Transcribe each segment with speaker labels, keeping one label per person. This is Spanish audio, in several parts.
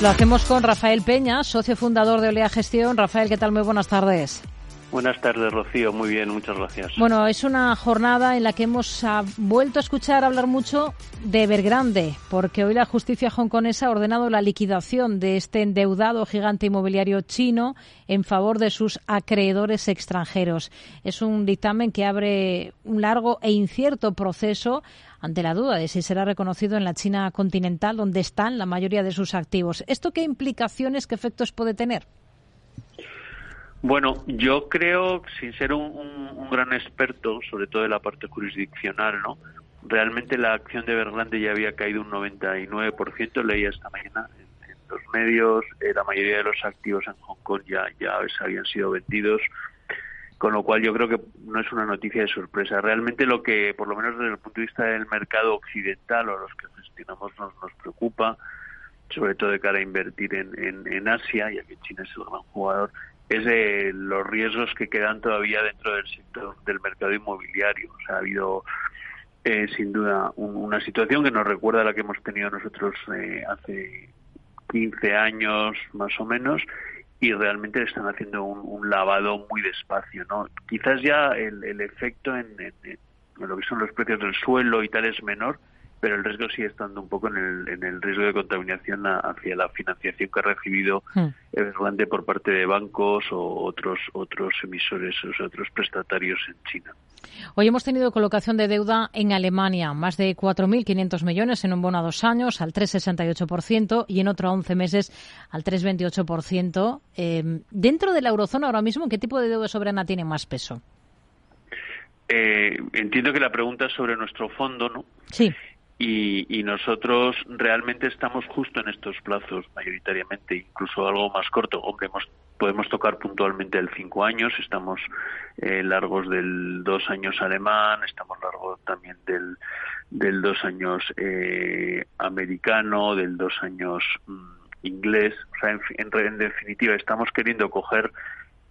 Speaker 1: Lo hacemos con Rafael Peña, socio fundador de Olea Gestión. Rafael, ¿qué tal? Muy buenas tardes.
Speaker 2: Buenas tardes, Rocío. Muy bien, muchas gracias.
Speaker 1: Bueno, es una jornada en la que hemos ah, vuelto a escuchar hablar mucho de Evergrande, porque hoy la justicia hongkonesa ha ordenado la liquidación de este endeudado gigante inmobiliario chino en favor de sus acreedores extranjeros. Es un dictamen que abre un largo e incierto proceso ante la duda de si será reconocido en la China continental, donde están la mayoría de sus activos. ¿Esto qué implicaciones, qué efectos puede tener?
Speaker 2: Bueno, yo creo, sin ser un, gran experto, sobre todo de la parte jurisdiccional, ¿no? Realmente la acción de Evergrande ya había caído un 99%, leía esta mañana en, los medios, eh, la mayoría de los activos en Hong Kong ya, ya habían sido vendidos, con lo cual yo creo que no es una noticia de sorpresa. Realmente lo que, por lo menos desde el punto de vista del mercado occidental o los que gestionamos, nos, nos preocupa, sobre todo de cara a invertir en, en, en Asia, ya que China es el gran jugador, es de los riesgos que quedan todavía dentro del sector del mercado inmobiliario. O sea, ha habido eh, sin duda una situación que nos recuerda a la que hemos tenido nosotros eh, hace 15 años más o menos y realmente están haciendo un, lavado muy despacio, ¿no? Quizás ya el, efecto en, en, lo que son los precios del suelo y tal es menor, pero el riesgo sigue estando un poco en el, en el riesgo de contaminación hacia la financiación que ha recibido hmm. Evergrande por parte de bancos o otros otros emisores, o otros prestatarios en China.
Speaker 1: Hoy hemos tenido colocación de deuda en Alemania, más de 4.500 millones en un bono a dos años al 3,68% y en otro a 11 meses al 3,28%. Eh, dentro de la eurozona ahora mismo, ¿qué tipo de deuda soberana tiene más peso?
Speaker 2: Eh, entiendo que la pregunta es sobre nuestro fondo, ¿no?
Speaker 1: Sí
Speaker 2: y, nosotros realmente estamos justo en estos plazos mayoritariamente, incluso algo más corto. Hombre, podemos tocar puntualmente el cinco años, estamos eh, largos del dos años alemán, estamos largos también del, del dos años eh, americano, del dos años mm, inglés. O sea, en definitiva, estamos queriendo coger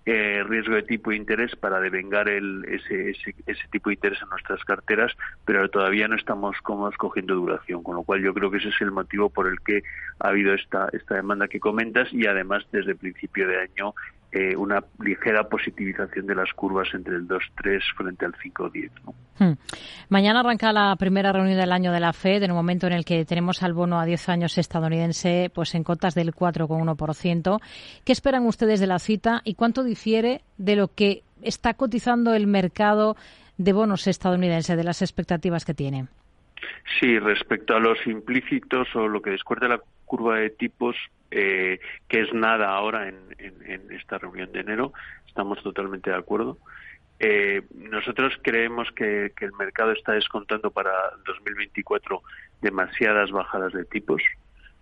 Speaker 2: eh, riesgo de tipo de interés para devengar el, ese, ese, ese, tipo de interés en nuestras carteras, pero todavía no estamos como cogiendo duración, con lo cual yo creo que ese es el motivo por el que ha habido esta, esta demanda que comentas y además desde principio de año eh, una ligera positivización de las curvas entre el 2-3 frente al 5-10.
Speaker 1: Hmm. Mañana arranca la primera reunión del año de la FED, en un momento en el que tenemos al bono a 10 años estadounidense pues en cotas del 4,1%. ¿Qué esperan ustedes de la cita y cuánto difiere de lo que está cotizando el mercado de bonos estadounidense, de las expectativas que tiene?
Speaker 2: Sí, respecto a los implícitos o lo que descuenta la curva de tipos, eh, que es nada ahora en, esta reunión de enero. Estamos totalmente de acuerdo. Eh, nosotros creemos que, el mercado está descontando para 2024 demasiadas bajadas de tipos,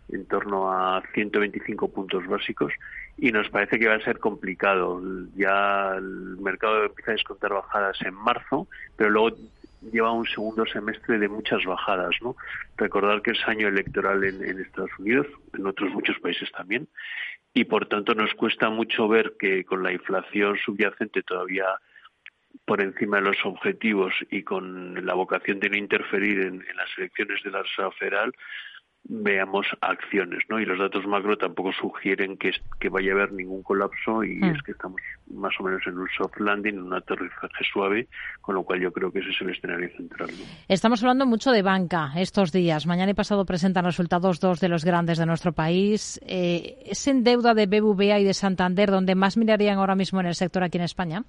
Speaker 2: en torno a 125 puntos básicos, y nos parece que va a ser complicado. Ya el mercado empieza a descontar bajadas en marzo, pero luego lleva un segundo semestre de muchas bajadas, ¿no? Recordar que es año electoral en, Estados Unidos, en otros muchos países también, y por tanto nos cuesta mucho ver que con la inflación subyacente todavía por encima de los objetivos y con la vocación de no interferir en, en las elecciones de la Reserva Federal, veamos acciones, ¿no? Y los datos macro tampoco sugieren que, que vaya a haber ningún colapso y mm. es que estamos más o menos en un soft landing, en un aterrizaje suave, con lo cual yo creo que ese es el escenario central.
Speaker 1: Estamos hablando mucho de banca estos días. Mañana y pasado presentan resultados dos de los grandes de nuestro país. Eh, ¿Es en deuda de BBVA y de Santander donde más mirarían ahora mismo en el sector aquí en España?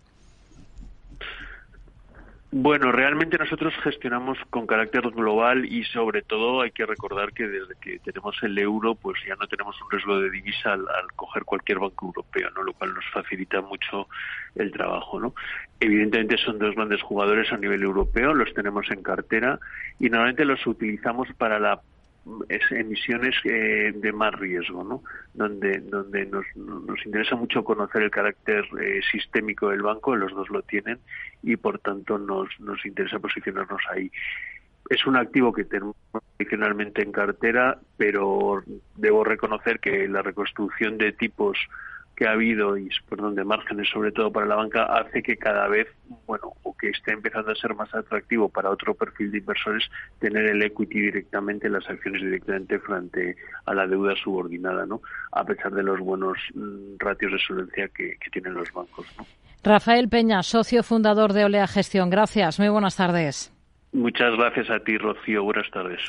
Speaker 2: Bueno, realmente nosotros gestionamos con carácter global y sobre todo hay que recordar que desde que tenemos el euro, pues ya no tenemos un riesgo de divisa al, coger cualquier banco europeo, ¿no? Lo cual nos facilita mucho el trabajo, ¿no? Evidentemente son dos grandes jugadores a nivel europeo, los tenemos en cartera y normalmente los utilizamos para la emisiones eh, de más riesgo, ¿no? Donde, donde nos, nos interesa mucho conocer el carácter eh, sistémico del banco, los dos lo tienen, y por tanto nos, nos interesa posicionarnos ahí. Es un activo que tenemos tradicionalmente en cartera, pero debo reconocer que la reconstrucción de tipos que ha habido y perdón de márgenes sobre todo para la banca hace que cada vez bueno o que esté empezando a ser más atractivo para otro perfil de inversores tener el equity directamente las acciones directamente frente a la deuda subordinada no a pesar de los buenos mm, ratios de solvencia que, que tienen los bancos ¿no?
Speaker 1: Rafael Peña socio fundador de Olea Gestión gracias muy buenas tardes
Speaker 2: Muchas gracias a ti, Rocío. Buenas tardes.